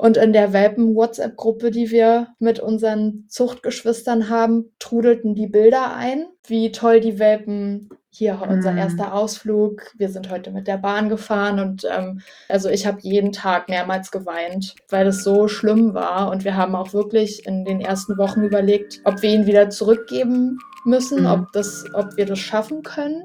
Und in der Welpen-WhatsApp-Gruppe, die wir mit unseren Zuchtgeschwistern haben, trudelten die Bilder ein, wie toll die Welpen hier unser Mhm. erster Ausflug. Wir sind heute mit der Bahn gefahren und ähm, also ich habe jeden Tag mehrmals geweint, weil es so schlimm war. Und wir haben auch wirklich in den ersten Wochen überlegt, ob wir ihn wieder zurückgeben müssen, Mhm. ob, das, ob wir das schaffen können.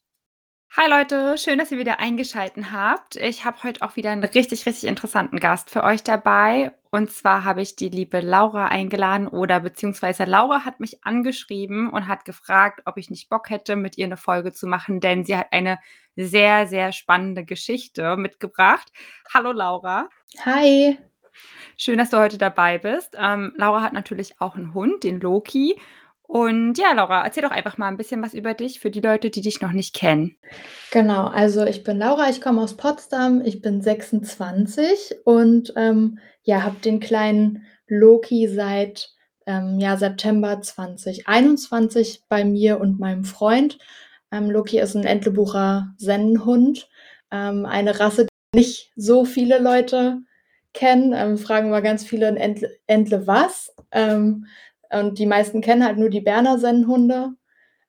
Hi Leute, schön, dass ihr wieder eingeschaltet habt. Ich habe heute auch wieder einen richtig, richtig interessanten Gast für euch dabei. Und zwar habe ich die liebe Laura eingeladen oder beziehungsweise Laura hat mich angeschrieben und hat gefragt, ob ich nicht Bock hätte, mit ihr eine Folge zu machen, denn sie hat eine sehr, sehr spannende Geschichte mitgebracht. Hallo Laura. Hi. Schön, dass du heute dabei bist. Ähm, Laura hat natürlich auch einen Hund, den Loki. Und ja, Laura, erzähl doch einfach mal ein bisschen was über dich für die Leute, die dich noch nicht kennen. Genau, also ich bin Laura, ich komme aus Potsdam, ich bin 26 und ähm, ja, habe den kleinen Loki seit ähm, ja, September 2021 bei mir und meinem Freund. Ähm, Loki ist ein Entlebucher Sennenhund, ähm, eine Rasse, die nicht so viele Leute kennen. Ähm, fragen mal ganz viele Entle, Entle was. Und die meisten kennen halt nur die Berner Sennenhunde.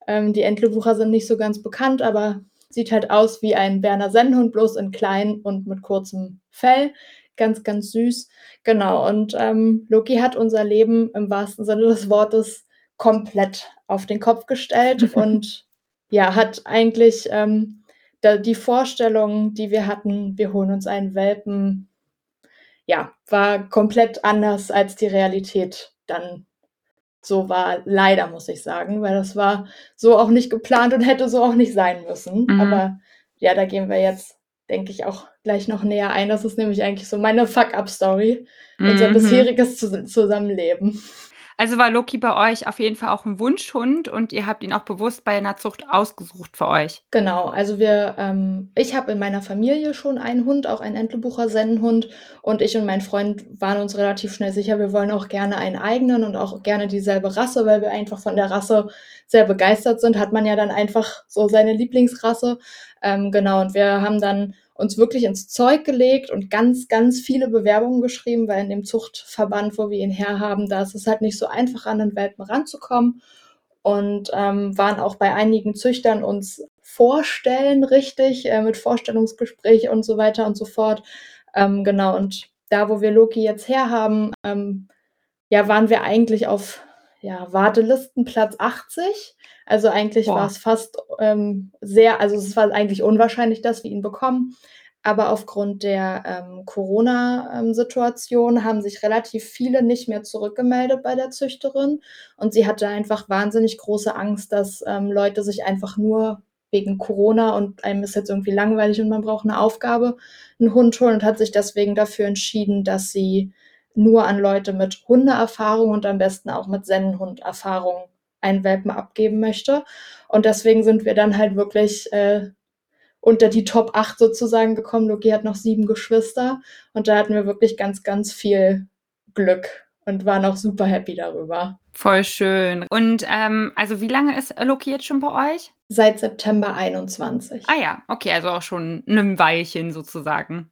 Ähm, die Entlebucher sind nicht so ganz bekannt, aber sieht halt aus wie ein Berner Sennenhund, bloß in klein und mit kurzem Fell. Ganz, ganz süß. Genau. Und ähm, Loki hat unser Leben im wahrsten Sinne des Wortes komplett auf den Kopf gestellt und ja, hat eigentlich ähm, da, die Vorstellung, die wir hatten, wir holen uns einen Welpen, ja, war komplett anders als die Realität dann so war. Leider, muss ich sagen, weil das war so auch nicht geplant und hätte so auch nicht sein müssen. Mhm. Aber ja, da gehen wir jetzt, denke ich, auch gleich noch näher ein. Das ist nämlich eigentlich so meine Fuck-Up-Story, unser Mhm. bisheriges Zus Zusammenleben. Also war Loki bei euch auf jeden Fall auch ein Wunschhund und ihr habt ihn auch bewusst bei einer Zucht ausgesucht für euch. Genau, also wir, ähm, ich habe in meiner Familie schon einen Hund, auch einen Entlebucher Sennenhund und ich und mein Freund waren uns relativ schnell sicher, wir wollen auch gerne einen eigenen und auch gerne dieselbe Rasse, weil wir einfach von der Rasse sehr begeistert sind, hat man ja dann einfach so seine Lieblingsrasse. Ähm, genau, und wir haben dann uns wirklich ins Zeug gelegt und ganz, ganz viele Bewerbungen geschrieben, weil in dem Zuchtverband, wo wir ihn herhaben, da ist es halt nicht so einfach, an den Welpen ranzukommen. Und ähm, waren auch bei einigen Züchtern uns vorstellen, richtig, äh, mit Vorstellungsgespräch und so weiter und so fort. Ähm, genau, und da, wo wir Loki jetzt herhaben, ähm, ja, waren wir eigentlich auf ja, Wartelisten Platz 80. Also eigentlich war es fast ähm, sehr, also es war eigentlich unwahrscheinlich, dass wir ihn bekommen. Aber aufgrund der ähm, Corona-Situation haben sich relativ viele nicht mehr zurückgemeldet bei der Züchterin. Und sie hatte einfach wahnsinnig große Angst, dass ähm, Leute sich einfach nur wegen Corona und einem ist jetzt irgendwie langweilig und man braucht eine Aufgabe, einen Hund holen und hat sich deswegen dafür entschieden, dass sie nur an Leute mit Hundeerfahrung und am besten auch mit Sennenhunderfahrung einen Welpen abgeben möchte. Und deswegen sind wir dann halt wirklich äh, unter die Top 8 sozusagen gekommen. Loki hat noch sieben Geschwister und da hatten wir wirklich ganz, ganz viel Glück und waren auch super happy darüber. Voll schön. Und ähm, also wie lange ist Loki jetzt schon bei euch? Seit September 21. Ah ja, okay, also auch schon ein Weilchen sozusagen.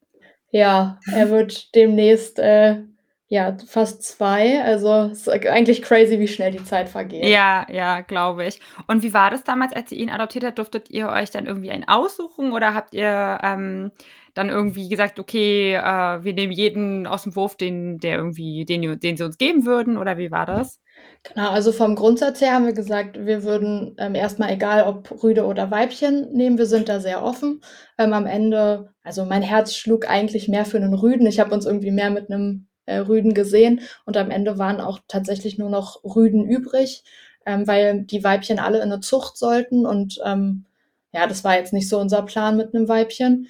Ja, er wird demnächst äh, ja fast zwei. Also es ist eigentlich crazy, wie schnell die Zeit vergeht. Ja, ja, glaube ich. Und wie war das damals, als ihr ihn adoptiert habt? Durftet ihr euch dann irgendwie einen aussuchen oder habt ihr ähm, dann irgendwie gesagt, okay, äh, wir nehmen jeden aus dem Wurf, den, der irgendwie, den, den sie uns geben würden? Oder wie war das? Genau, also vom Grundsatz her haben wir gesagt, wir würden ähm, erstmal egal ob Rüde oder Weibchen nehmen, wir sind da sehr offen. Ähm, am Ende, also mein Herz schlug eigentlich mehr für einen Rüden. Ich habe uns irgendwie mehr mit einem äh, Rüden gesehen und am Ende waren auch tatsächlich nur noch Rüden übrig, ähm, weil die Weibchen alle in eine Zucht sollten und ähm, ja, das war jetzt nicht so unser Plan mit einem Weibchen.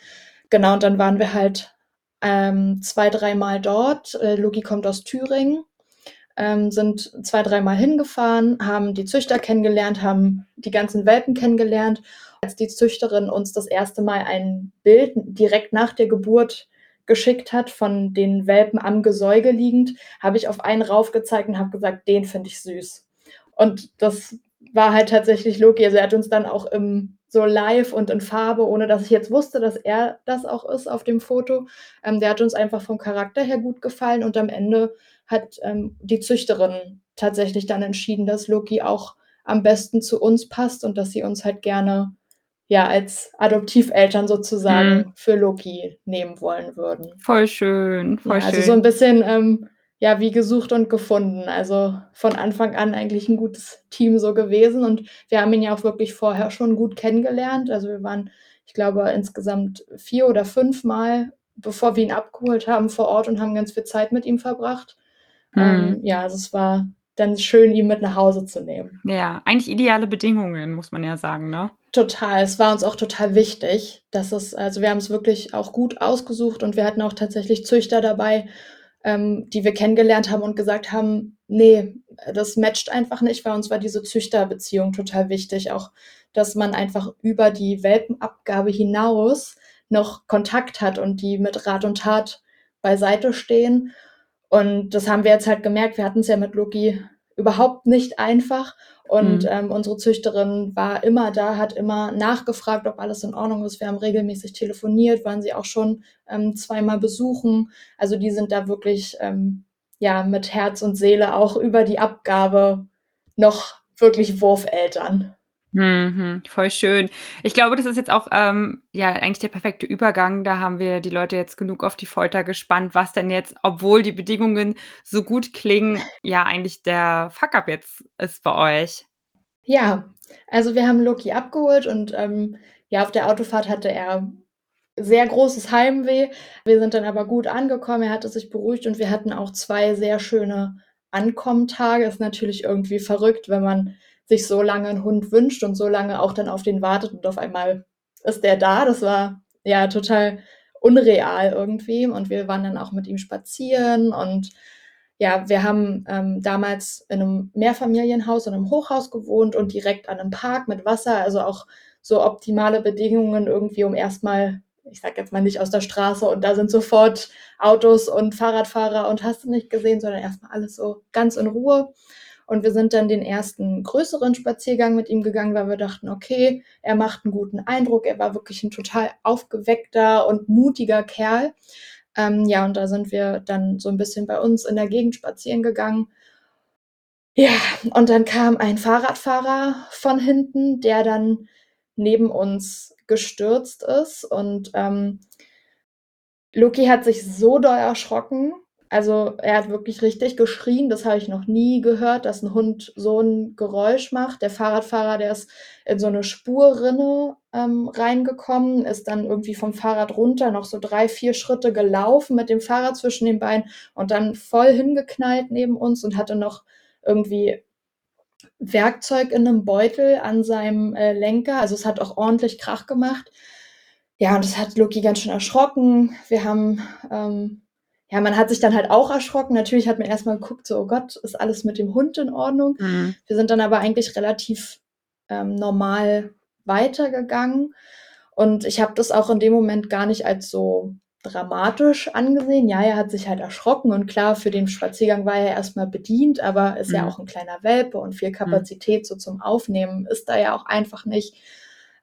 genau, und dann waren wir halt ähm, zwei, dreimal dort. Äh, Loki kommt aus Thüringen, ähm, sind zwei, dreimal hingefahren, haben die Züchter kennengelernt, haben die ganzen Welpen kennengelernt. Als die Züchterin uns das erste Mal ein Bild direkt nach der Geburt geschickt hat, von den Welpen am Gesäuge liegend, habe ich auf einen raufgezeigt und habe gesagt, den finde ich süß. Und das war halt tatsächlich Loki. Also er hat uns dann auch im so live und in Farbe, ohne dass ich jetzt wusste, dass er das auch ist auf dem Foto. Ähm, der hat uns einfach vom Charakter her gut gefallen und am Ende hat ähm, die Züchterin tatsächlich dann entschieden, dass Loki auch am besten zu uns passt und dass sie uns halt gerne ja als Adoptiveltern sozusagen mhm. für Loki nehmen wollen würden. Voll schön, voll ja, schön. Also so ein bisschen ähm, ja, wie gesucht und gefunden. Also von Anfang an eigentlich ein gutes Team so gewesen. Und wir haben ihn ja auch wirklich vorher schon gut kennengelernt. Also wir waren, ich glaube, insgesamt vier oder fünf Mal, bevor wir ihn abgeholt haben, vor Ort und haben ganz viel Zeit mit ihm verbracht. Mhm. Ähm, ja, also es war dann schön, ihn mit nach Hause zu nehmen. Ja, eigentlich ideale Bedingungen, muss man ja sagen, ne? Total. Es war uns auch total wichtig, dass es, also wir haben es wirklich auch gut ausgesucht und wir hatten auch tatsächlich Züchter dabei, ähm, die wir kennengelernt haben und gesagt haben, nee, das matcht einfach nicht. Bei uns war diese Züchterbeziehung total wichtig. Auch, dass man einfach über die Welpenabgabe hinaus noch Kontakt hat und die mit Rat und Tat beiseite stehen. Und das haben wir jetzt halt gemerkt. Wir hatten es ja mit Loki überhaupt nicht einfach. Und mhm. ähm, unsere Züchterin war immer da, hat immer nachgefragt, ob alles in Ordnung ist. Wir haben regelmäßig telefoniert, waren sie auch schon ähm, zweimal besuchen. Also die sind da wirklich ähm, ja mit Herz und Seele auch über die Abgabe noch wirklich Wurfeltern. Mhm, voll schön. Ich glaube, das ist jetzt auch ähm, ja eigentlich der perfekte Übergang. Da haben wir die Leute jetzt genug auf die Folter gespannt, was denn jetzt, obwohl die Bedingungen so gut klingen, ja eigentlich der Fuck-up jetzt ist bei euch. Ja, also wir haben Loki abgeholt und ähm, ja, auf der Autofahrt hatte er sehr großes Heimweh. Wir sind dann aber gut angekommen, er hatte sich beruhigt und wir hatten auch zwei sehr schöne Ankommentage. Ist natürlich irgendwie verrückt, wenn man sich so lange einen Hund wünscht und so lange auch dann auf den wartet und auf einmal ist der da. Das war ja total unreal irgendwie. Und wir waren dann auch mit ihm spazieren und ja, wir haben ähm, damals in einem Mehrfamilienhaus und einem Hochhaus gewohnt und direkt an einem Park mit Wasser, also auch so optimale Bedingungen irgendwie, um erstmal, ich sag jetzt mal nicht aus der Straße und da sind sofort Autos und Fahrradfahrer und hast du nicht gesehen, sondern erstmal alles so ganz in Ruhe. Und wir sind dann den ersten größeren Spaziergang mit ihm gegangen, weil wir dachten, okay, er macht einen guten Eindruck. Er war wirklich ein total aufgeweckter und mutiger Kerl. Ähm, ja, und da sind wir dann so ein bisschen bei uns in der Gegend spazieren gegangen. Ja, und dann kam ein Fahrradfahrer von hinten, der dann neben uns gestürzt ist. Und ähm, Loki hat sich so doll erschrocken, also er hat wirklich richtig geschrien. Das habe ich noch nie gehört, dass ein Hund so ein Geräusch macht. Der Fahrradfahrer, der ist in so eine Spurrinne ähm, reingekommen, ist dann irgendwie vom Fahrrad runter, noch so drei, vier Schritte gelaufen mit dem Fahrrad zwischen den Beinen und dann voll hingeknallt neben uns und hatte noch irgendwie Werkzeug in einem Beutel an seinem äh, Lenker. Also es hat auch ordentlich Krach gemacht. Ja, und das hat Loki ganz schön erschrocken. Wir haben ähm, ja, man hat sich dann halt auch erschrocken. Natürlich hat man erstmal geguckt, so, oh Gott, ist alles mit dem Hund in Ordnung? Mhm. Wir sind dann aber eigentlich relativ ähm, normal weitergegangen. Und ich habe das auch in dem Moment gar nicht als so dramatisch angesehen. Ja, er hat sich halt erschrocken und klar, für den Spaziergang war er erstmal bedient, aber ist mhm. ja auch ein kleiner Welpe und viel mhm. Kapazität so zum Aufnehmen ist da ja auch einfach nicht.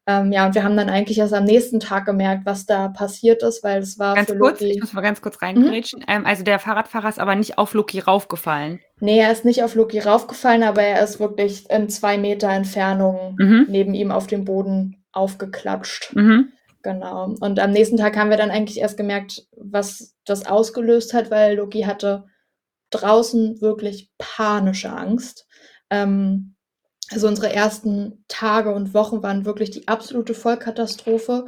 Ähm, ja, und wir haben dann eigentlich erst am nächsten Tag gemerkt, was da passiert ist, weil es war ganz für kurz, Loki. Ich muss mal ganz kurz reingrätschen. Mhm. Ähm, also der Fahrradfahrer ist aber nicht auf Loki raufgefallen. Nee, er ist nicht auf Loki raufgefallen, aber er ist wirklich in zwei Meter Entfernung mhm. neben ihm auf dem Boden aufgeklatscht. Mhm. Genau. Und am nächsten Tag haben wir dann eigentlich erst gemerkt, was das ausgelöst hat, weil Loki hatte draußen wirklich panische Angst. Ähm, also unsere ersten Tage und Wochen waren wirklich die absolute Vollkatastrophe.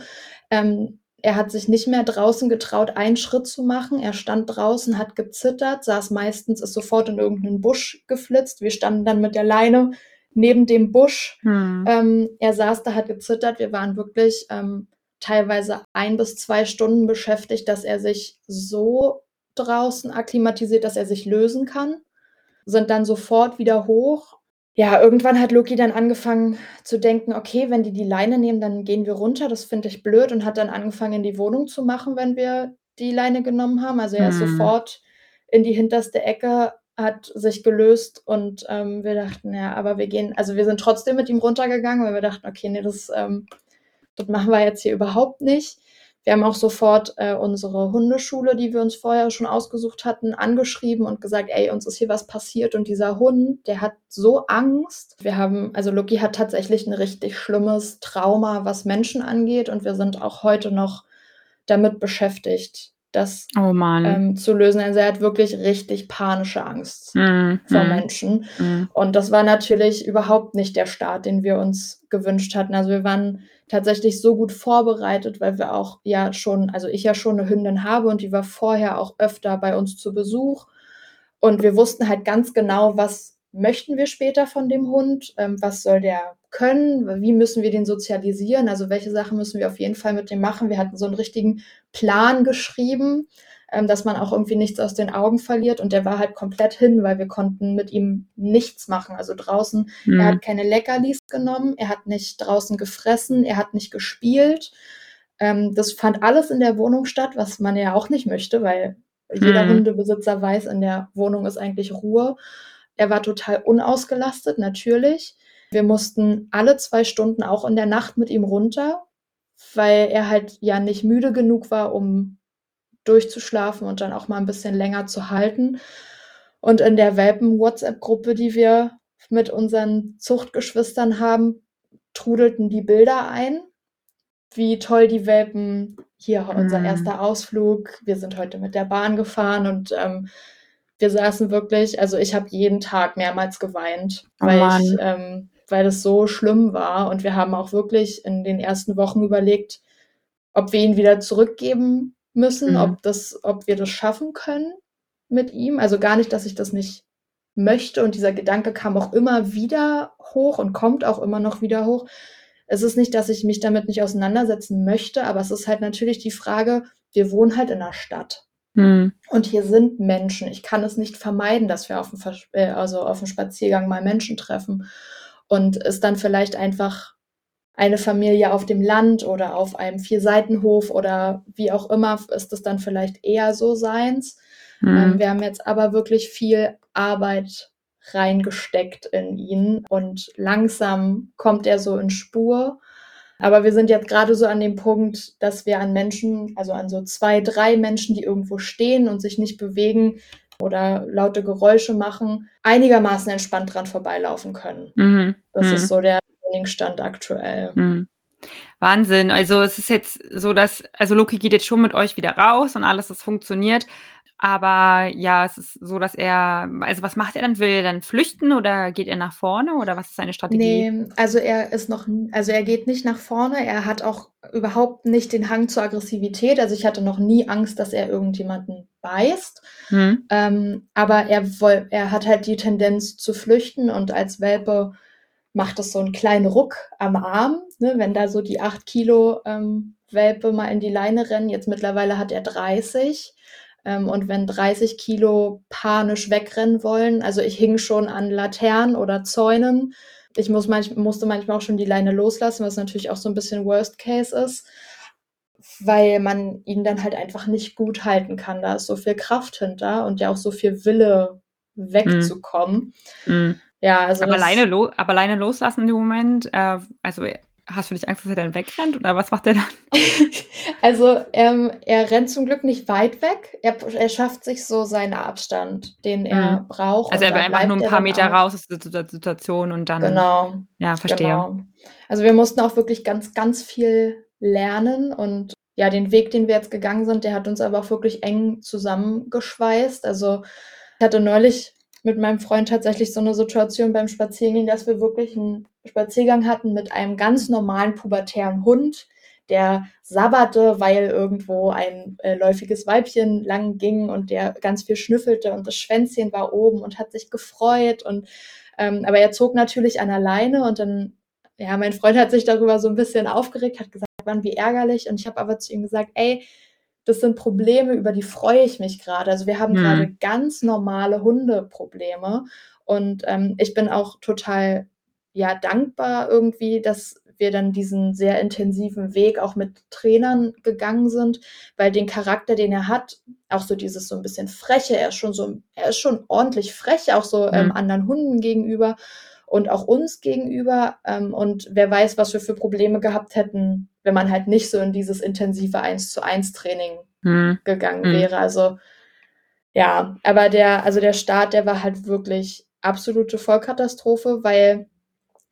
Ähm, er hat sich nicht mehr draußen getraut, einen Schritt zu machen. Er stand draußen, hat gezittert, saß meistens, ist sofort in irgendeinen Busch geflitzt. Wir standen dann mit der Leine neben dem Busch. Hm. Ähm, er saß da, hat gezittert. Wir waren wirklich ähm, teilweise ein bis zwei Stunden beschäftigt, dass er sich so draußen akklimatisiert, dass er sich lösen kann, sind dann sofort wieder hoch. Ja, irgendwann hat Loki dann angefangen zu denken, okay, wenn die die Leine nehmen, dann gehen wir runter. Das finde ich blöd und hat dann angefangen, in die Wohnung zu machen, wenn wir die Leine genommen haben. Also er ist Mhm. sofort in die hinterste Ecke, hat sich gelöst und ähm, wir dachten, ja, aber wir gehen, also wir sind trotzdem mit ihm runtergegangen, weil wir dachten, okay, nee, das, ähm, das machen wir jetzt hier überhaupt nicht. Wir haben auch sofort äh, unsere Hundeschule, die wir uns vorher schon ausgesucht hatten, angeschrieben und gesagt, ey, uns ist hier was passiert und dieser Hund, der hat so Angst. Wir haben, also Loki hat tatsächlich ein richtig schlimmes Trauma, was Menschen angeht und wir sind auch heute noch damit beschäftigt, das Oh ähm, zu lösen. Also er hat wirklich richtig panische Angst Mhm. vor Mhm. Menschen. Mhm. Und das war natürlich überhaupt nicht der Start, den wir uns gewünscht hatten. Also wir waren tatsächlich so gut vorbereitet, weil wir auch ja schon, also ich ja schon eine Hündin habe und die war vorher auch öfter bei uns zu Besuch. Und wir wussten halt ganz genau, was möchten wir später von dem Hund, ähm, was soll der können, wie müssen wir den sozialisieren, also welche Sachen müssen wir auf jeden Fall mit dem machen. Wir hatten so einen richtigen Plan geschrieben, ähm, dass man auch irgendwie nichts aus den Augen verliert. Und der war halt komplett hin, weil wir konnten mit ihm nichts machen. Also draußen, er Mhm. hat keine Leckerlis genommen, er hat nicht draußen gefressen, er hat nicht gespielt. Ähm, das fand alles in der Wohnung statt, was man ja auch nicht möchte, weil jeder Mhm. Hundebesitzer weiß, in der Wohnung ist eigentlich Ruhe. Er war total unausgelastet, natürlich. Wir mussten alle zwei Stunden auch in der Nacht mit ihm runter, weil er halt ja nicht müde genug war, um durchzuschlafen und dann auch mal ein bisschen länger zu halten. Und in der Welpen-WhatsApp-Gruppe, die wir mit unseren Zuchtgeschwistern haben, trudelten die Bilder ein, wie toll die Welpen, hier unser Mhm. erster Ausflug, wir sind heute mit der Bahn gefahren und ähm, wir saßen wirklich, also ich habe jeden Tag mehrmals geweint, Oh weil Mann. ich, ähm, weil das so schlimm war. Und wir haben auch wirklich in den ersten Wochen überlegt, ob wir ihn wieder zurückgeben müssen, Mhm. ob das, ob wir das schaffen können mit ihm. Also gar nicht, dass ich das nicht möchte. Und dieser Gedanke kam auch immer wieder hoch und kommt auch immer noch wieder hoch. Es ist nicht, dass ich mich damit nicht auseinandersetzen möchte, aber es ist halt natürlich die Frage, wir wohnen halt in einer Stadt. Mhm. Und hier sind Menschen. Ich kann es nicht vermeiden, dass wir auf dem, Vers äh, also auf dem Spaziergang mal Menschen treffen. Und es dann vielleicht einfach eine Familie auf dem Land oder auf einem Vierseitenhof oder wie auch immer ist es dann vielleicht eher so seins. Ähm, Mhm. wir haben jetzt aber wirklich viel Arbeit reingesteckt in ihn und langsam kommt er so in Spur. Aber wir sind jetzt gerade so an dem Punkt, dass wir an Menschen, also an so zwei, drei Menschen, die irgendwo stehen und sich nicht bewegen oder laute Geräusche machen, einigermaßen entspannt dran vorbeilaufen können. Mhm. Das Mhm. ist so der Stand aktuell. Mhm. Wahnsinn. Also es ist jetzt so, dass, also Loki geht jetzt schon mit euch wieder raus und alles, das funktioniert. Aber ja, es ist so, dass er, also was macht er dann? Will er dann flüchten oder geht er nach vorne oder was ist seine Strategie? Nee, also er ist noch, also er geht nicht nach vorne. Er hat auch überhaupt nicht den Hang zur Aggressivität. Also ich hatte noch nie Angst, dass er irgendjemanden beißt. Mhm. Ähm, aber er, er hat halt die Tendenz zu flüchten und als Welpe macht es so einen kleinen Ruck am Arm, ne, wenn da so die 8 Kilo ähm, Welpe mal in die Leine rennen. Jetzt mittlerweile hat er 30. Ähm, und wenn 30 Kilo panisch wegrennen wollen, also ich hing schon an Laternen oder Zäunen. Ich muss manch, musste manchmal auch schon die Leine loslassen, was natürlich auch so ein bisschen Worst Case ist, weil man ihn dann halt einfach nicht gut halten kann. Da ist so viel Kraft hinter und ja auch so viel Wille wegzukommen. Mhm. Ja, also aber, alleine lo aber alleine loslassen dem Moment, äh, also hast du nicht Angst, dass er dann wegrennt oder was macht er dann? also ähm, er rennt zum Glück nicht weit weg. Er, er schafft sich so seinen Abstand, den er Mhm. braucht. Also er will da einfach nur ein paar Meter raus aus der Situation und dann, Genau, ja, verstehe. genau. Also wir mussten auch wirklich ganz, ganz viel lernen und ja, den Weg, den wir jetzt gegangen sind, der hat uns aber auch wirklich eng zusammengeschweißt. Also ich hatte neulich mit meinem Freund tatsächlich so eine Situation beim Spazierengehen, dass wir wirklich einen Spaziergang hatten mit einem ganz normalen pubertären Hund, der sabberte, weil irgendwo ein äh, läufiges Weibchen lang ging und der ganz viel schnüffelte und das Schwänzchen war oben und hat sich gefreut und ähm, aber er zog natürlich an der Leine und dann ja, mein Freund hat sich darüber so ein bisschen aufgeregt, hat gesagt, waren wie ärgerlich. Und ich habe aber zu ihm gesagt, ey, das sind Probleme, über die freue ich mich gerade. Also wir haben mhm. gerade ganz normale Hundeprobleme. Und ähm, ich bin auch total ja dankbar irgendwie, dass wir dann diesen sehr intensiven Weg auch mit Trainern gegangen sind, weil den Charakter, den er hat, auch so dieses so ein bisschen freche, er ist schon so, er ist schon ordentlich frech, auch so ähm, mhm. anderen Hunden gegenüber und auch uns gegenüber. Ähm, und wer weiß, was wir für Probleme gehabt hätten, wenn man halt nicht so in dieses intensive Eins zu eins Training mhm. gegangen mhm. wäre. Also ja, aber der, also der Start, der war halt wirklich absolute Vollkatastrophe, weil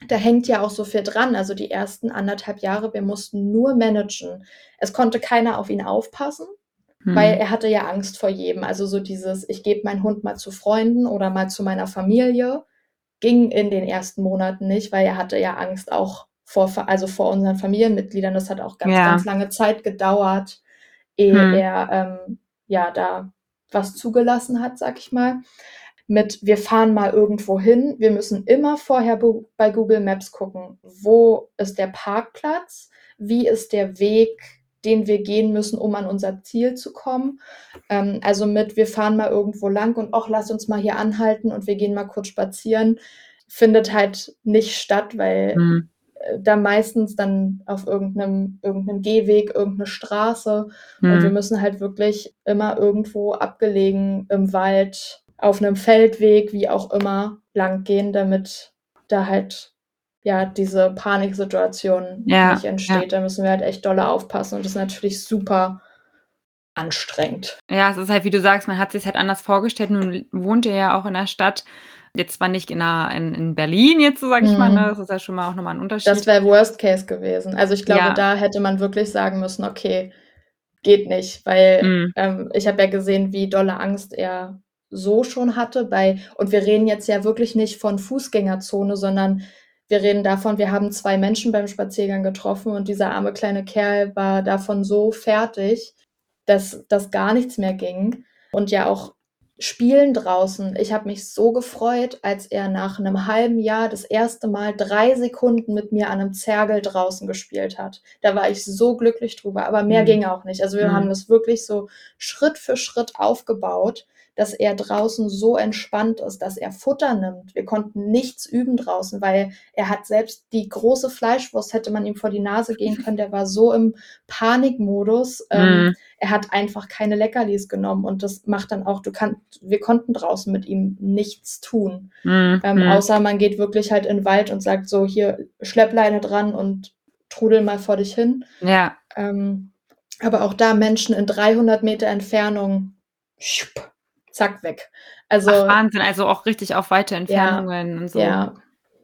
da hängt ja auch so viel dran. Also die ersten anderthalb Jahre, wir mussten nur managen. Es konnte keiner auf ihn aufpassen, hm. weil er hatte ja Angst vor jedem. Also so dieses, ich gebe meinen Hund mal zu Freunden oder mal zu meiner Familie, ging in den ersten Monaten nicht, weil er hatte ja Angst auch vor, also vor unseren Familienmitgliedern. Das hat auch ganz, ja. ganz lange Zeit gedauert, ehe hm. er ähm, ja da was zugelassen hat, sag ich mal mit, wir fahren mal irgendwo hin. Wir müssen immer vorher bei Google Maps gucken, wo ist der Parkplatz, wie ist der Weg, den wir gehen müssen, um an unser Ziel zu kommen. Ähm, also mit, wir fahren mal irgendwo lang und auch lass uns mal hier anhalten und wir gehen mal kurz spazieren, findet halt nicht statt, weil mhm. da meistens dann auf irgendeinem, irgendeinem Gehweg, irgendeine Straße mhm. und wir müssen halt wirklich immer irgendwo abgelegen im Wald auf einem Feldweg, wie auch immer, lang gehen, damit da halt ja diese Paniksituation ja, nicht entsteht. Ja. Da müssen wir halt echt dolle aufpassen und das ist natürlich super anstrengend. Ja, es ist halt, wie du sagst, man hat sich halt anders vorgestellt. Nun wohnt ihr ja auch in der Stadt. Jetzt zwar nicht in, einer, in, in Berlin, jetzt so sage ich mhm. mal, ne? das ist ja schon mal auch nochmal ein Unterschied. Das wäre Worst Case gewesen. Also ich glaube, ja. da hätte man wirklich sagen müssen, okay, geht nicht, weil mhm. ähm, ich habe ja gesehen, wie dolle Angst er so schon hatte. Bei, und wir reden jetzt ja wirklich nicht von Fußgängerzone, sondern wir reden davon, wir haben zwei Menschen beim Spaziergang getroffen und dieser arme kleine Kerl war davon so fertig, dass das gar nichts mehr ging. Und ja auch Spielen draußen. Ich habe mich so gefreut, als er nach einem halben Jahr das erste Mal drei Sekunden mit mir an einem Zergel draußen gespielt hat. Da war ich so glücklich drüber, aber mehr mhm. ging auch nicht. Also wir mhm. haben das wirklich so Schritt für Schritt aufgebaut dass er draußen so entspannt ist, dass er Futter nimmt. Wir konnten nichts üben draußen, weil er hat selbst die große Fleischwurst, hätte man ihm vor die Nase gehen können, der war so im Panikmodus. Ähm, mhm. er hat einfach keine Leckerlis genommen und das macht dann auch, du kannst, wir konnten draußen mit ihm nichts tun. Mhm. Ähm, mhm. außer man geht wirklich halt in den Wald und sagt so, hier Schleppleine dran und trudel mal vor dich hin. Ja. Ähm, aber auch da Menschen in 300 Meter Entfernung, schupp, zack, weg. Also Ach, Wahnsinn, also auch richtig auf weite Entfernungen ja, und so. Ja.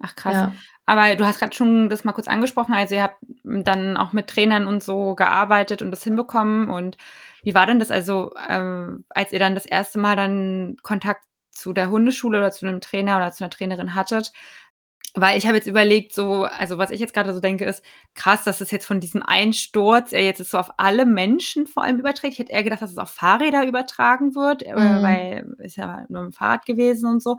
Ach krass. Ja. Aber du hast gerade schon das mal kurz angesprochen, also ihr habt dann auch mit Trainern und so gearbeitet und das hinbekommen. Und wie war denn das also, ähm, als ihr dann das erste Mal dann Kontakt zu der Hundeschule oder zu einem Trainer oder zu einer Trainerin hattet? Weil ich habe jetzt überlegt, so, also was ich jetzt gerade so denke, ist krass, dass es jetzt von diesem Einsturz er jetzt so auf alle Menschen vor allem überträgt. Ich hätte eher gedacht, dass es auf Fahrräder übertragen wird, äh, mhm. weil ist ja nur ein Fahrrad gewesen und so.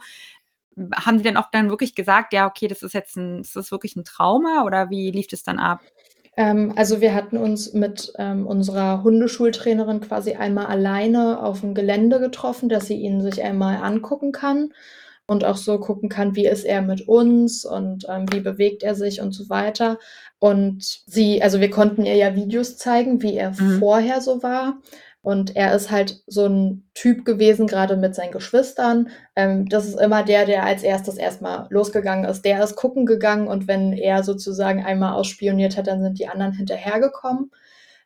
Haben die denn auch dann wirklich gesagt, ja, okay, das ist jetzt ein, ist das wirklich ein Trauma oder wie lief das dann ab? Ähm, also wir hatten uns mit ähm, unserer Hundeschultrainerin quasi einmal alleine auf dem Gelände getroffen, dass sie ihn sich einmal angucken kann und auch so gucken kann, wie ist er mit uns und ähm, wie bewegt er sich und so weiter. Und sie, also wir konnten ihr ja Videos zeigen, wie er mhm. vorher so war. Und er ist halt so ein Typ gewesen, gerade mit seinen Geschwistern. Ähm, das ist immer der, der als erstes erstmal losgegangen ist. Der ist gucken gegangen und wenn er sozusagen einmal ausspioniert hat, dann sind die anderen hinterhergekommen.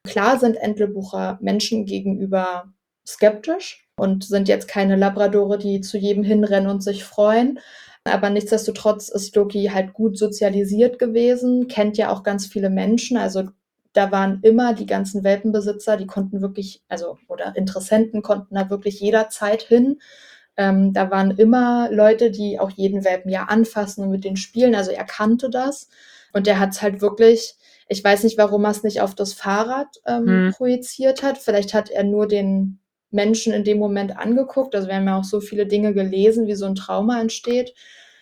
Klar sind Entelbucher Menschen gegenüber skeptisch und sind jetzt keine Labradore, die zu jedem hinrennen und sich freuen. Aber nichtsdestotrotz ist Loki halt gut sozialisiert gewesen, kennt ja auch ganz viele Menschen. Also da waren immer die ganzen Welpenbesitzer, die konnten wirklich, also oder Interessenten konnten da wirklich jederzeit hin. Ähm, da waren immer Leute, die auch jeden Welpen ja anfassen und mit denen spielen. Also er kannte das. Und der hat es halt wirklich, ich weiß nicht, warum er es nicht auf das Fahrrad ähm, hm. projiziert hat. Vielleicht hat er nur den Menschen in dem Moment angeguckt. Also wir haben ja auch so viele Dinge gelesen, wie so ein Trauma entsteht.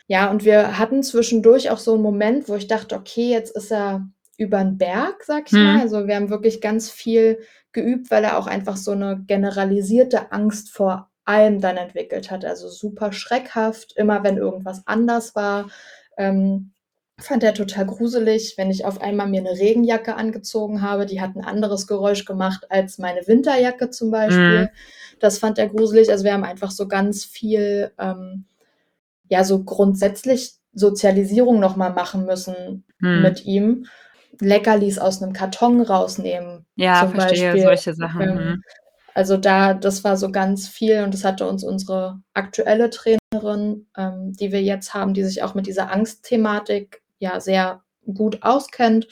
Ja, und wir hatten zwischendurch auch so einen Moment, wo ich dachte, okay, jetzt ist er über den Berg, sag ich mhm. mal. Also wir haben wirklich ganz viel geübt, weil er auch einfach so eine generalisierte Angst vor allem dann entwickelt hat. Also super schreckhaft, immer wenn irgendwas anders war. Ähm, fand er total gruselig, wenn ich auf einmal mir eine Regenjacke angezogen habe. Die hat ein anderes Geräusch gemacht als meine Winterjacke zum Beispiel. Mhm. Das fand er gruselig. Also wir haben einfach so ganz viel, ähm, ja, so grundsätzlich Sozialisierung nochmal machen müssen mhm. mit ihm. Leckerlis aus einem Karton rausnehmen. Ja, zum verstehe, Beispiel. solche Sachen. Ähm, mhm. Also da, das war so ganz viel und das hatte uns unsere aktuelle Trainerin, ähm, die wir jetzt haben, die sich auch mit dieser Angstthematik ja sehr gut auskennt,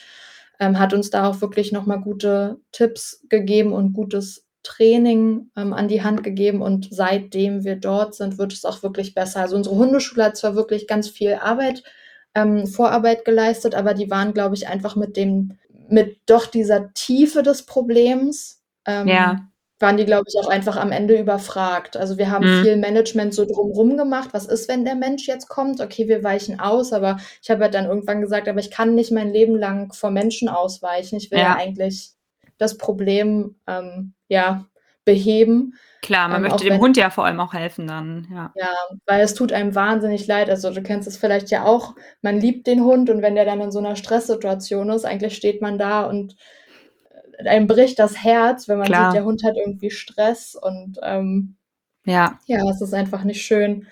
ähm, hat uns da auch wirklich nochmal gute Tipps gegeben und gutes Training ähm, an die Hand gegeben. Und seitdem wir dort sind, wird es auch wirklich besser. Also unsere Hundeschule hat zwar wirklich ganz viel Arbeit, ähm, Vorarbeit geleistet, aber die waren, glaube ich, einfach mit dem, mit doch dieser Tiefe des Problems ähm, ja waren die, glaube ich, auch einfach am Ende überfragt. Also wir haben mhm. viel Management so drumrum gemacht. Was ist, wenn der Mensch jetzt kommt? Okay, wir weichen aus, aber ich habe halt dann irgendwann gesagt, aber ich kann nicht mein Leben lang vor Menschen ausweichen. Ich will ja, ja eigentlich das Problem ähm, ja beheben. Klar, man ähm, möchte dem wenn, Hund ja vor allem auch helfen dann, ja. Ja, weil es tut einem wahnsinnig leid. Also du kennst es vielleicht ja auch, man liebt den Hund und wenn der dann in so einer Stresssituation ist, eigentlich steht man da und einem bricht das Herz, wenn man Klar. sieht, der Hund hat irgendwie Stress und ähm, ja. ja, es ist einfach nicht schön.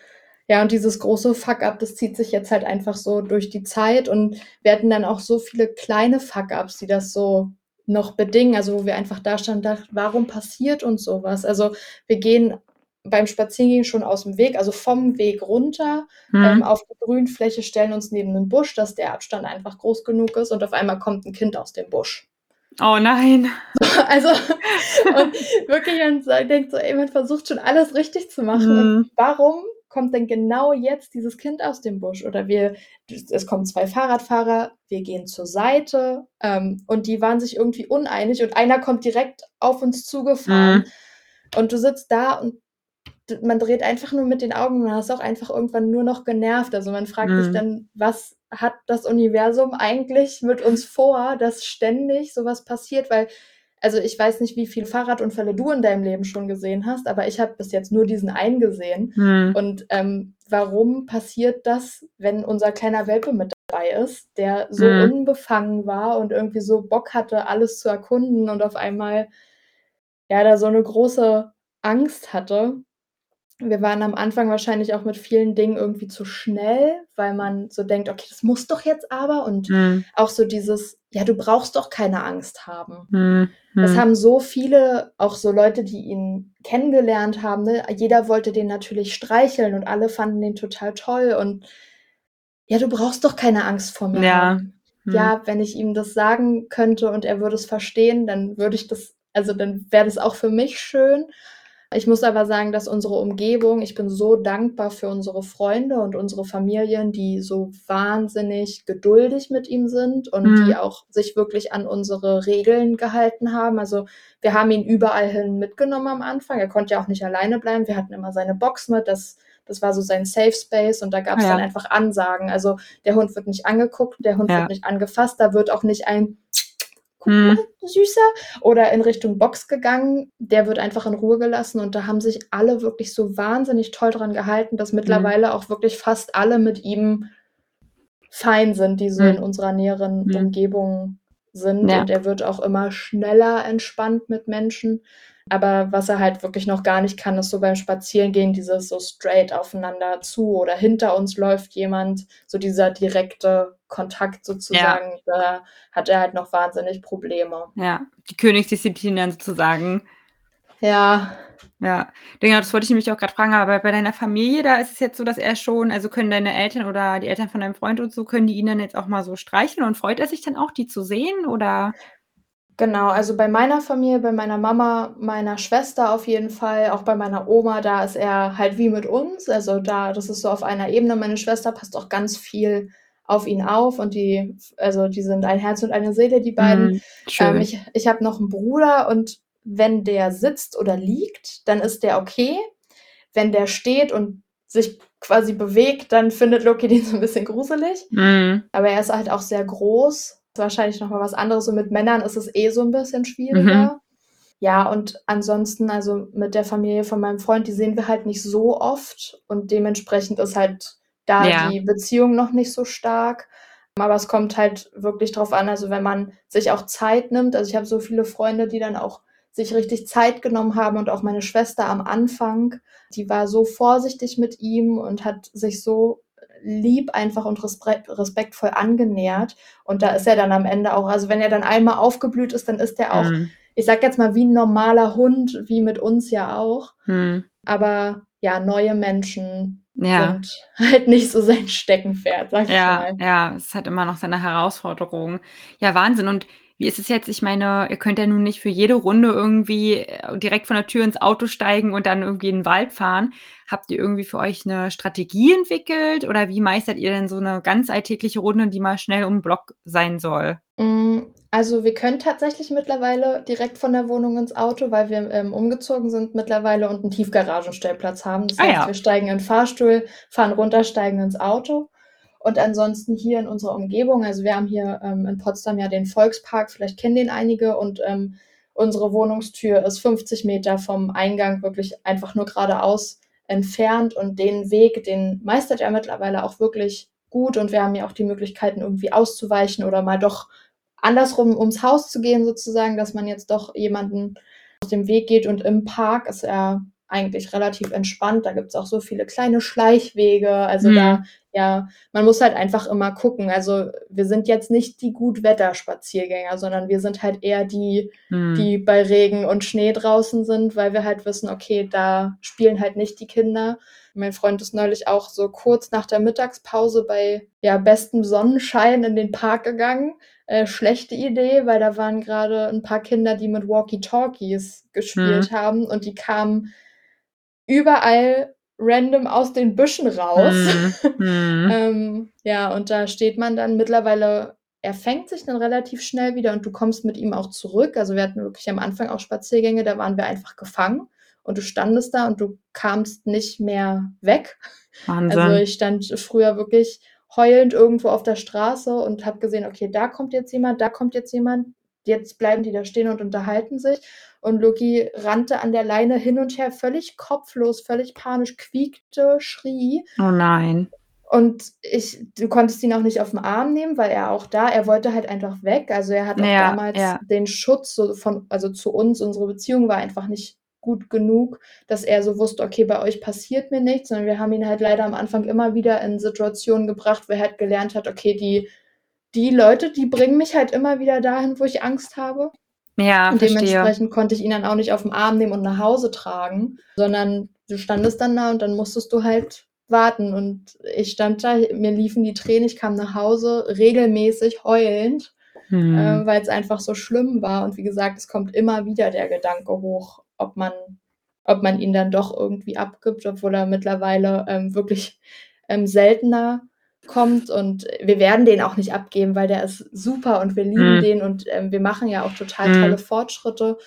Ja, und dieses große Fuck-up, das zieht sich jetzt halt einfach so durch die Zeit und wir hatten dann auch so viele kleine Fuck-ups, die das so noch bedingen, also wo wir einfach da standen und dachten, warum passiert uns sowas? Also wir gehen beim Spazierengehen schon aus dem Weg, also vom Weg runter mhm. ähm, auf die Grünfläche, stellen uns neben den Busch, dass der Abstand einfach groß genug ist und auf einmal kommt ein Kind aus dem Busch. Oh nein. Also, und wirklich, man denkt so, ey, man versucht schon alles richtig zu machen. Mhm. Und warum kommt denn genau jetzt dieses Kind aus dem Busch? Oder wir, es kommen zwei Fahrradfahrer, wir gehen zur Seite ähm, und die waren sich irgendwie uneinig und einer kommt direkt auf uns zugefahren. Mhm. Und du sitzt da und man dreht einfach nur mit den Augen und man ist auch einfach irgendwann nur noch genervt. Also man fragt mhm. sich dann, was hat das Universum eigentlich mit uns vor, dass ständig sowas passiert? Weil, also ich weiß nicht, wie viele Fahrradunfälle du in deinem Leben schon gesehen hast, aber ich habe bis jetzt nur diesen einen gesehen. Mhm. Und ähm, warum passiert das, wenn unser kleiner Welpe mit dabei ist, der so mhm. unbefangen war und irgendwie so Bock hatte, alles zu erkunden und auf einmal ja da so eine große Angst hatte wir waren am Anfang wahrscheinlich auch mit vielen Dingen irgendwie zu schnell, weil man so denkt, okay, das muss doch jetzt aber. Und mhm. auch so dieses, ja, du brauchst doch keine Angst haben. Mhm. Das haben so viele, auch so Leute, die ihn kennengelernt haben. Ne? Jeder wollte den natürlich streicheln und alle fanden den total toll. Und ja, du brauchst doch keine Angst vor mir ja. haben. Mhm. Ja, wenn ich ihm das sagen könnte und er würde es verstehen, dann würde ich das, also dann wäre das auch für mich schön. Ich muss aber sagen, dass unsere Umgebung, ich bin so dankbar für unsere Freunde und unsere Familien, die so wahnsinnig geduldig mit ihm sind und mhm. die auch sich wirklich an unsere Regeln gehalten haben. Also wir haben ihn überall hin mitgenommen am Anfang. Er konnte ja auch nicht alleine bleiben. Wir hatten immer seine Box mit. Das, das war so sein Safe Space und da gab es ja. dann einfach Ansagen. Also der Hund wird nicht angeguckt, der Hund ja. wird nicht angefasst, da wird auch nicht ein guck mal, süßer. Oder in Richtung Box gegangen. Der wird einfach in Ruhe gelassen. Und da haben sich alle wirklich so wahnsinnig toll dran gehalten, dass hm. mittlerweile mhm. auch wirklich fast alle mit ihm fein sind, die so mhm. in unserer näheren mhm. Umgebung sind. Ja. Und er wird auch immer schneller entspannt mit Menschen. Aber was er halt wirklich noch gar nicht kann, ist so beim Spazierengehen dieses so straight aufeinander zu oder hinter uns läuft jemand, so dieser direkte Kontakt sozusagen, ja. da hat er halt noch wahnsinnig Probleme. Ja, die Königsdisziplin dann sozusagen. Ja. Ja, genau, das wollte ich nämlich auch gerade fragen, aber bei deiner Familie, da ist es jetzt so, dass er schon, also können deine Eltern oder die Eltern von deinem Freund und so, können die ihn dann jetzt auch mal so streicheln und freut er sich dann auch, die zu sehen oder? Genau, also bei meiner Familie, bei meiner Mama, meiner Schwester auf jeden Fall, auch bei meiner Oma, da ist er halt wie mit uns. Also da, das ist so auf einer Ebene. Meine Schwester passt auch ganz viel auf ihn auf und die, also die sind ein Herz und eine Seele, die beiden. Mm, ähm, ich ich habe noch einen Bruder und wenn der sitzt oder liegt, dann ist der okay. Wenn der steht und sich quasi bewegt, dann findet Loki den so ein bisschen gruselig. Mm. Aber er ist halt auch sehr groß wahrscheinlich noch mal was anderes und mit Männern ist es eh so ein bisschen schwieriger. Mhm. Ja, und ansonsten, also mit der Familie von meinem Freund, die sehen wir halt nicht so oft und dementsprechend ist halt da ja. die Beziehung noch nicht so stark. Aber es kommt halt wirklich drauf an, also wenn man sich auch Zeit nimmt. Also ich habe so viele Freunde, die dann auch sich richtig Zeit genommen haben und auch meine Schwester am Anfang, die war so vorsichtig mit ihm und hat sich so lieb einfach und respektvoll angenähert. Und da ist er dann am Ende auch, also wenn er dann einmal aufgeblüht ist, dann ist er auch, mhm. ich sag jetzt mal, wie ein normaler Hund, wie mit uns ja auch. Mhm. Aber ja, neue Menschen ja. sind halt nicht so sein Steckenpferd, sag ich ja, mal. Ja, es hat immer noch seine Herausforderungen. Ja, Wahnsinn. Und wie ist es jetzt? Ich meine, ihr könnt ja nun nicht für jede Runde irgendwie äh, direkt von der Tür ins Auto steigen und dann irgendwie in den Wald fahren. Habt ihr irgendwie für euch eine Strategie entwickelt oder wie meistert ihr denn so eine ganz alltägliche Runde, die mal schnell um den Block sein soll? Mm, also wir können tatsächlich mittlerweile direkt von der Wohnung ins Auto, weil wir ähm, umgezogen sind mittlerweile und einen Tiefgaragenstellplatz haben. Das ah, heißt, ja. wir steigen in den Fahrstuhl, fahren runter, steigen ins Auto. Und ansonsten hier in unserer Umgebung, also wir haben hier ähm, in Potsdam ja den Volkspark, vielleicht kennen den einige und ähm, unsere Wohnungstür ist 50 Meter vom Eingang wirklich einfach nur geradeaus entfernt und den Weg, den meistert er mittlerweile auch wirklich gut und wir haben ja auch die Möglichkeiten irgendwie auszuweichen oder mal doch andersrum ums Haus zu gehen sozusagen, dass man jetzt doch jemanden aus dem Weg geht und im Park ist er eigentlich relativ entspannt. Da gibt es auch so viele kleine Schleichwege. Also mhm. da, ja, man muss halt einfach immer gucken. Also wir sind jetzt nicht die Gutwetterspaziergänger, sondern wir sind halt eher die, mhm. die bei Regen und Schnee draußen sind, weil wir halt wissen, okay, da spielen halt nicht die Kinder. Mein Freund ist neulich auch so kurz nach der Mittagspause bei ja, bestem Sonnenschein in den Park gegangen. Äh, schlechte Idee, weil da waren gerade ein paar Kinder, die mit Walkie-Talkies gespielt mhm. haben und die kamen überall random aus den Büschen raus. Mhm. ähm, ja, und da steht man dann mittlerweile, er fängt sich dann relativ schnell wieder und du kommst mit ihm auch zurück. Also wir hatten wirklich am Anfang auch Spaziergänge, da waren wir einfach gefangen und du standest da und du kamst nicht mehr weg. Wahnsinn. Also ich stand früher wirklich heulend irgendwo auf der Straße und habe gesehen, okay, da kommt jetzt jemand, da kommt jetzt jemand, jetzt bleiben die da stehen und unterhalten sich. Und Loki rannte an der Leine hin und her, völlig kopflos, völlig panisch, quiekte, schrie. Oh nein. Und ich, du konntest ihn auch nicht auf den Arm nehmen, weil er auch da, er wollte halt einfach weg. Also er hat auch ja, damals ja. den Schutz so von, also zu uns, unsere Beziehung war einfach nicht gut genug, dass er so wusste, okay, bei euch passiert mir nichts, sondern wir haben ihn halt leider am Anfang immer wieder in Situationen gebracht, wo er halt gelernt hat, okay, die, die Leute, die bringen mich halt immer wieder dahin, wo ich Angst habe. Ja, und dementsprechend verstehe. konnte ich ihn dann auch nicht auf den Arm nehmen und nach Hause tragen, sondern du standest dann da und dann musstest du halt warten. Und ich stand da, mir liefen die Tränen, ich kam nach Hause regelmäßig heulend, hm. äh, weil es einfach so schlimm war. Und wie gesagt, es kommt immer wieder der Gedanke hoch, ob man, ob man ihn dann doch irgendwie abgibt, obwohl er mittlerweile ähm, wirklich ähm, seltener kommt und wir werden den auch nicht abgeben, weil der ist super und wir lieben mhm. den und ähm, wir machen ja auch total mhm. tolle Fortschritte.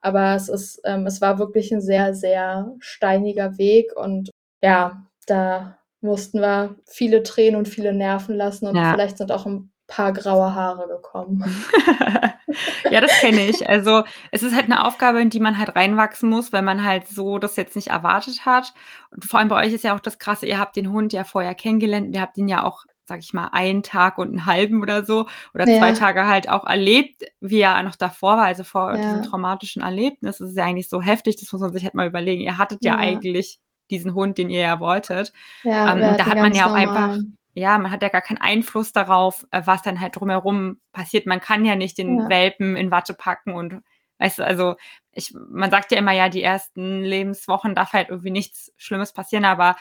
Aber es ist, ähm, es war wirklich ein sehr, sehr steiniger Weg und ja, da mussten wir viele Tränen und viele Nerven lassen und ja. vielleicht sind auch ein paar graue Haare gekommen. ja, das kenne ich. Also es ist halt eine Aufgabe, in die man halt reinwachsen muss, weil man halt so das jetzt nicht erwartet hat. Und vor allem bei euch ist ja auch das Krasse, ihr habt den Hund ja vorher kennengelernt, ihr habt ihn ja auch, sag ich mal, einen Tag und einen halben oder so oder ja. zwei Tage halt auch erlebt, wie er noch davor war, also vor ja. diesem traumatischen Erlebnis. Das ist ja eigentlich so heftig, das muss man sich halt mal überlegen. Ihr hattet ja, ja eigentlich diesen Hund, den ihr ja wolltet. Ja, ähm, da hat man ja auch normal. einfach ja, man hat ja gar keinen Einfluss darauf, äh, was dann halt drumherum passiert. Man kann ja nicht den ja. Welpen in Watte packen und weißt du, also ich, man sagt ja immer, ja, die ersten Lebenswochen darf halt irgendwie nichts Schlimmes passieren, aber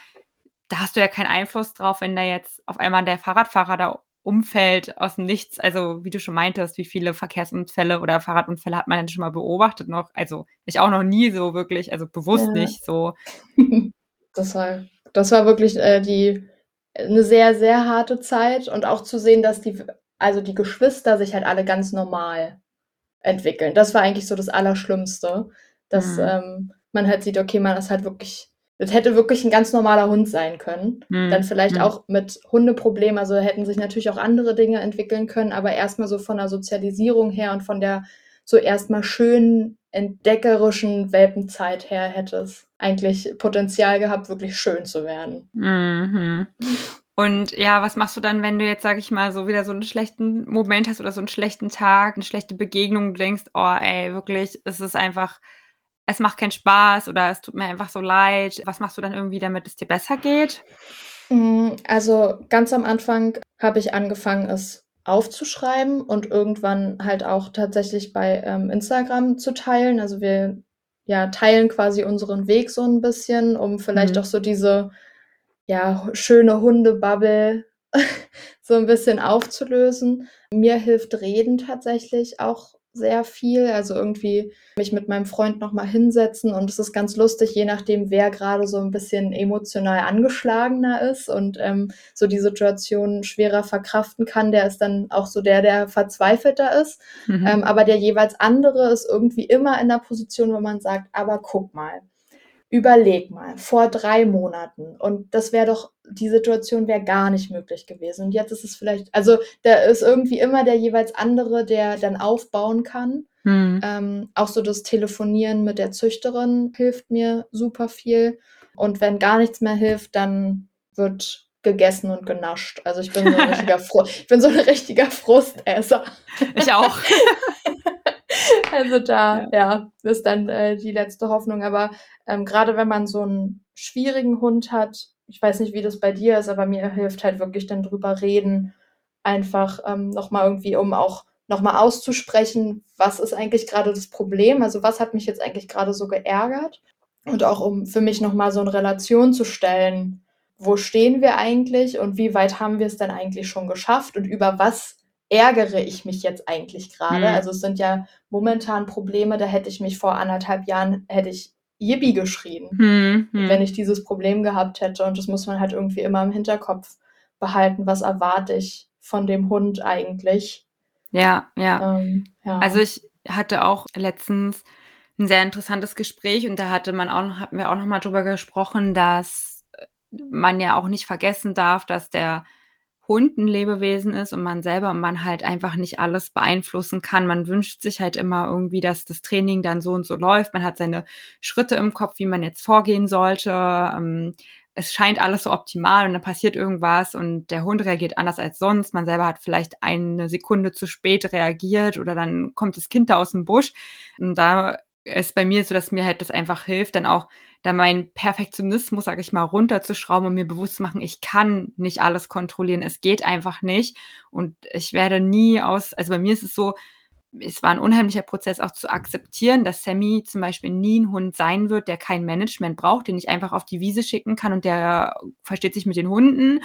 da hast du ja keinen Einfluss drauf, wenn da jetzt auf einmal der Fahrradfahrer da umfällt aus dem Nichts. Also, wie du schon meintest, wie viele Verkehrsunfälle oder Fahrradunfälle hat man denn schon mal beobachtet noch? Also, ich auch noch nie so wirklich, also bewusst ja. nicht so. Das war, das war wirklich äh, die eine sehr, sehr harte Zeit und auch zu sehen, dass die, also die Geschwister sich halt alle ganz normal entwickeln. Das war eigentlich so das Allerschlimmste, dass mhm. ähm, man halt sieht, okay, man ist halt wirklich das hätte wirklich ein ganz normaler Hund sein können. Mhm. Dann vielleicht Mhm. auch mit Hundeproblemen, also hätten sich natürlich auch andere Dinge entwickeln können, aber erstmal so von der Sozialisierung her und von der so erstmal schönen, entdeckerischen Welpenzeit her hätte es eigentlich Potenzial gehabt, wirklich schön zu werden. Mhm. Und ja, was machst du dann, wenn du jetzt, sag ich mal, so wieder so einen schlechten Moment hast oder so einen schlechten Tag, eine schlechte Begegnung, du denkst, oh ey, wirklich, es ist einfach, es macht keinen Spaß oder es tut mir einfach so leid. Was machst du dann irgendwie, damit es dir besser geht? Mm, Also ganz am Anfang habe ich angefangen, es aufzuschreiben und irgendwann halt auch tatsächlich bei ähm, Instagram zu teilen. Also wir ja teilen quasi unseren Weg so ein bisschen, um vielleicht Mhm. auch so diese ja schöne Hundebubble so ein bisschen aufzulösen. Mir hilft Reden tatsächlich auch sehr viel. Also irgendwie mich mit meinem Freund nochmal hinsetzen und es ist ganz lustig, je nachdem, wer gerade so ein bisschen emotional angeschlagener ist und ähm, so die Situation schwerer verkraften kann, der ist dann auch so der, der verzweifelter ist. Mhm. Ähm, aber der jeweils andere ist irgendwie immer in der Position, wo man sagt, aber guck mal, überleg mal, vor drei Monaten und das wäre doch, die Situation wäre gar nicht möglich gewesen. Und jetzt ist es vielleicht, also da ist irgendwie immer der jeweils andere, der dann aufbauen kann. Mhm. Ähm, auch so das Telefonieren mit der Züchterin hilft mir super viel. Und wenn gar nichts mehr hilft, dann wird gegessen und genascht. Also ich bin so ein richtiger, Fru ich bin so ein richtiger Frustesser. Ich auch. Also da, Ja. ja, ist dann äh, die letzte Hoffnung. Aber ähm, gerade wenn man so einen schwierigen Hund hat, ich weiß nicht, wie das bei dir ist, aber mir hilft halt wirklich dann drüber reden, einfach ähm, nochmal irgendwie, um auch nochmal auszusprechen, was ist eigentlich gerade das Problem? Also was hat mich jetzt eigentlich gerade so geärgert? Und auch um für mich nochmal so eine Relation zu stellen, wo stehen wir eigentlich und wie weit haben wir es denn eigentlich schon geschafft und über was ärgere ich mich jetzt eigentlich gerade? Mhm. Also es sind ja momentan Probleme, da hätte ich mich vor anderthalb Jahren, hätte ich Yippie geschrien, Mhm. wenn ich dieses Problem gehabt hätte. Und das muss man halt irgendwie immer im Hinterkopf behalten. Was erwarte ich von dem Hund eigentlich? Ja, ja. Ähm, ja. Also ich hatte auch letztens ein sehr interessantes Gespräch und da hatte man auch, noch- hatten wir auch noch mal drüber gesprochen, dass man ja auch nicht vergessen darf, dass der Hund ein Lebewesen ist und man selber und man halt einfach nicht alles beeinflussen kann. Man wünscht sich halt immer irgendwie, dass das Training dann so und so läuft. Man hat seine Schritte im Kopf, wie man jetzt vorgehen sollte. Ähm, es scheint alles so optimal und dann passiert irgendwas und der Hund reagiert anders als sonst. Man selber hat vielleicht eine Sekunde zu spät reagiert oder dann kommt das Kind da aus dem Busch. Und da ist bei mir so, dass mir halt das einfach hilft, dann auch da meinen Perfektionismus, sage ich mal, runterzuschrauben und mir bewusst zu machen, ich kann nicht alles kontrollieren. Es geht einfach nicht. Und ich werde nie aus, also bei mir ist es so, es war ein unheimlicher Prozess auch zu akzeptieren, dass Sammy zum Beispiel nie ein Hund sein wird, der kein Management braucht, den ich einfach auf die Wiese schicken kann und der versteht sich mit den Hunden.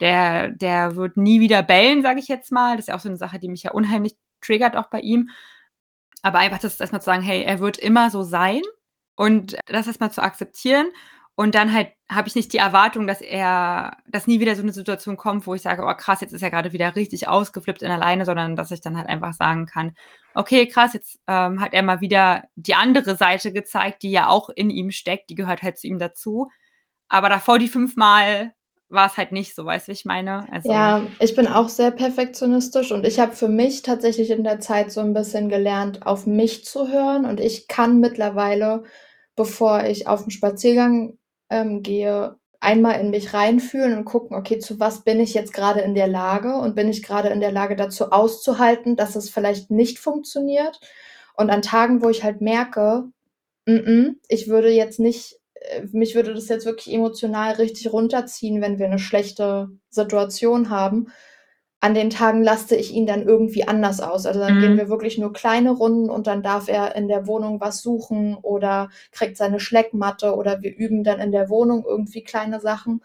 Der, der wird nie wieder bellen, sage ich jetzt mal. Das ist ja auch so eine Sache, die mich ja unheimlich triggert, auch bei ihm. Aber einfach das erstmal zu sagen, hey, er wird immer so sein und das erstmal zu akzeptieren. Und dann halt habe ich nicht die Erwartung, dass er, dass nie wieder so eine Situation kommt, wo ich sage, oh krass, jetzt ist er gerade wieder richtig ausgeflippt in alleine, sondern dass ich dann halt einfach sagen kann, okay, krass, jetzt ähm, hat er mal wieder die andere Seite gezeigt, die ja auch in ihm steckt, die gehört halt zu ihm dazu. Aber davor die fünfmal war es halt nicht so, weißt du, ich meine? Also, Ja, ich bin auch sehr perfektionistisch und ich habe für mich tatsächlich in der Zeit so ein bisschen gelernt, auf mich zu hören. Und ich kann mittlerweile, bevor ich auf den Spaziergang ähm, gehe, einmal in mich reinfühlen und gucken, okay, zu was bin ich jetzt gerade in der Lage und bin ich gerade in der Lage dazu auszuhalten, dass es vielleicht nicht funktioniert. Und an Tagen, wo ich halt merke, mm -mm, ich würde jetzt nicht äh, mich würde das jetzt wirklich emotional richtig runterziehen, wenn wir eine schlechte Situation haben. An den Tagen laste ich ihn dann irgendwie anders aus. Also dann Mhm. gehen wir wirklich nur kleine Runden und dann darf er in der Wohnung was suchen oder kriegt seine Schleckmatte oder wir üben dann in der Wohnung irgendwie kleine Sachen.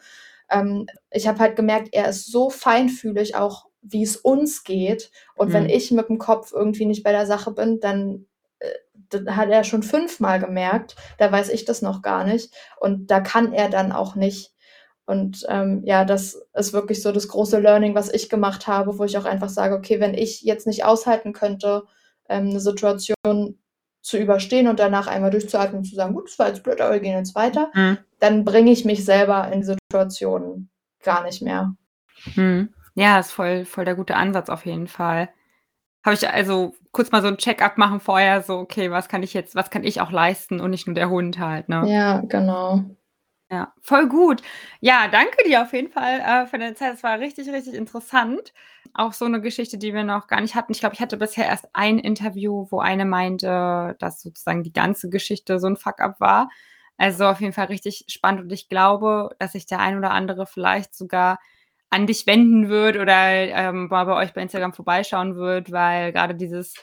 Ähm, ich habe halt gemerkt, er ist so feinfühlig auch, wie es uns geht. Und wenn Mhm. ich mit dem Kopf irgendwie nicht bei der Sache bin, dann äh, hat er schon fünfmal gemerkt. Da weiß ich das noch gar nicht. Und da kann er dann auch nicht. Und ähm, ja, das ist wirklich so das große Learning, was ich gemacht habe, wo ich auch einfach sage, okay, wenn ich jetzt nicht aushalten könnte, ähm, eine Situation zu überstehen und danach einmal durchzuatmen und zu sagen, gut, das war jetzt blöd, aber wir gehen jetzt weiter, mhm. dann bringe ich mich selber in Situationen gar nicht mehr. Mhm. Ja, ist voll, voll der gute Ansatz auf jeden Fall. Habe ich also kurz mal so ein Check-up machen vorher, so, okay, was kann ich jetzt, was kann ich auch leisten und nicht nur der Hund halt, ne? Ja, genau. Ja, voll gut. Ja, danke dir auf jeden Fall äh, für deine Zeit. Es war richtig, richtig interessant. Auch so eine Geschichte, die wir noch gar nicht hatten. Ich glaube, ich hatte bisher erst ein Interview, wo eine meinte, dass sozusagen die ganze Geschichte so ein Fuck-up war. Also auf jeden Fall richtig spannend und ich glaube, dass sich der ein oder andere vielleicht sogar an dich wenden wird oder ähm, mal bei euch bei Instagram vorbeischauen wird, weil gerade dieses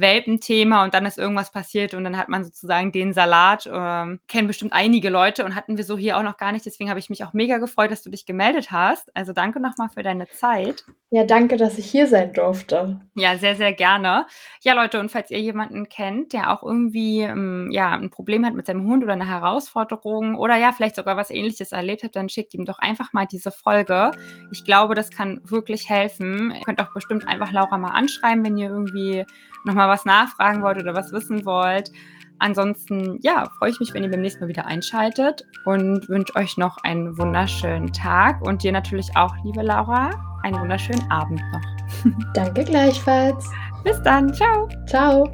Welpenthema und dann ist irgendwas passiert und dann hat man sozusagen den Salat. Ähm, kennen bestimmt einige Leute und hatten wir so hier auch noch gar nicht. Deswegen habe ich mich auch mega gefreut, dass du dich gemeldet hast. Also danke nochmal für deine Zeit. Ja, danke, dass ich hier sein durfte. Ja, sehr, sehr gerne. Ja, Leute, und falls ihr jemanden kennt, der auch irgendwie ähm, ja, ein Problem hat mit seinem Hund oder eine Herausforderung oder ja, vielleicht sogar was ähnliches erlebt hat, dann schickt ihm doch einfach mal diese Folge. Ich glaube, das kann wirklich helfen. Ihr könnt auch bestimmt einfach Laura mal anschreiben, wenn ihr irgendwie nochmal was nachfragen wollt oder was wissen wollt. Ansonsten, ja, freue ich mich, wenn ihr beim nächsten Mal wieder einschaltet und wünsche euch noch einen wunderschönen Tag und dir natürlich auch, liebe Laura, einen wunderschönen Abend noch. Danke gleichfalls. Bis dann. Ciao. Ciao.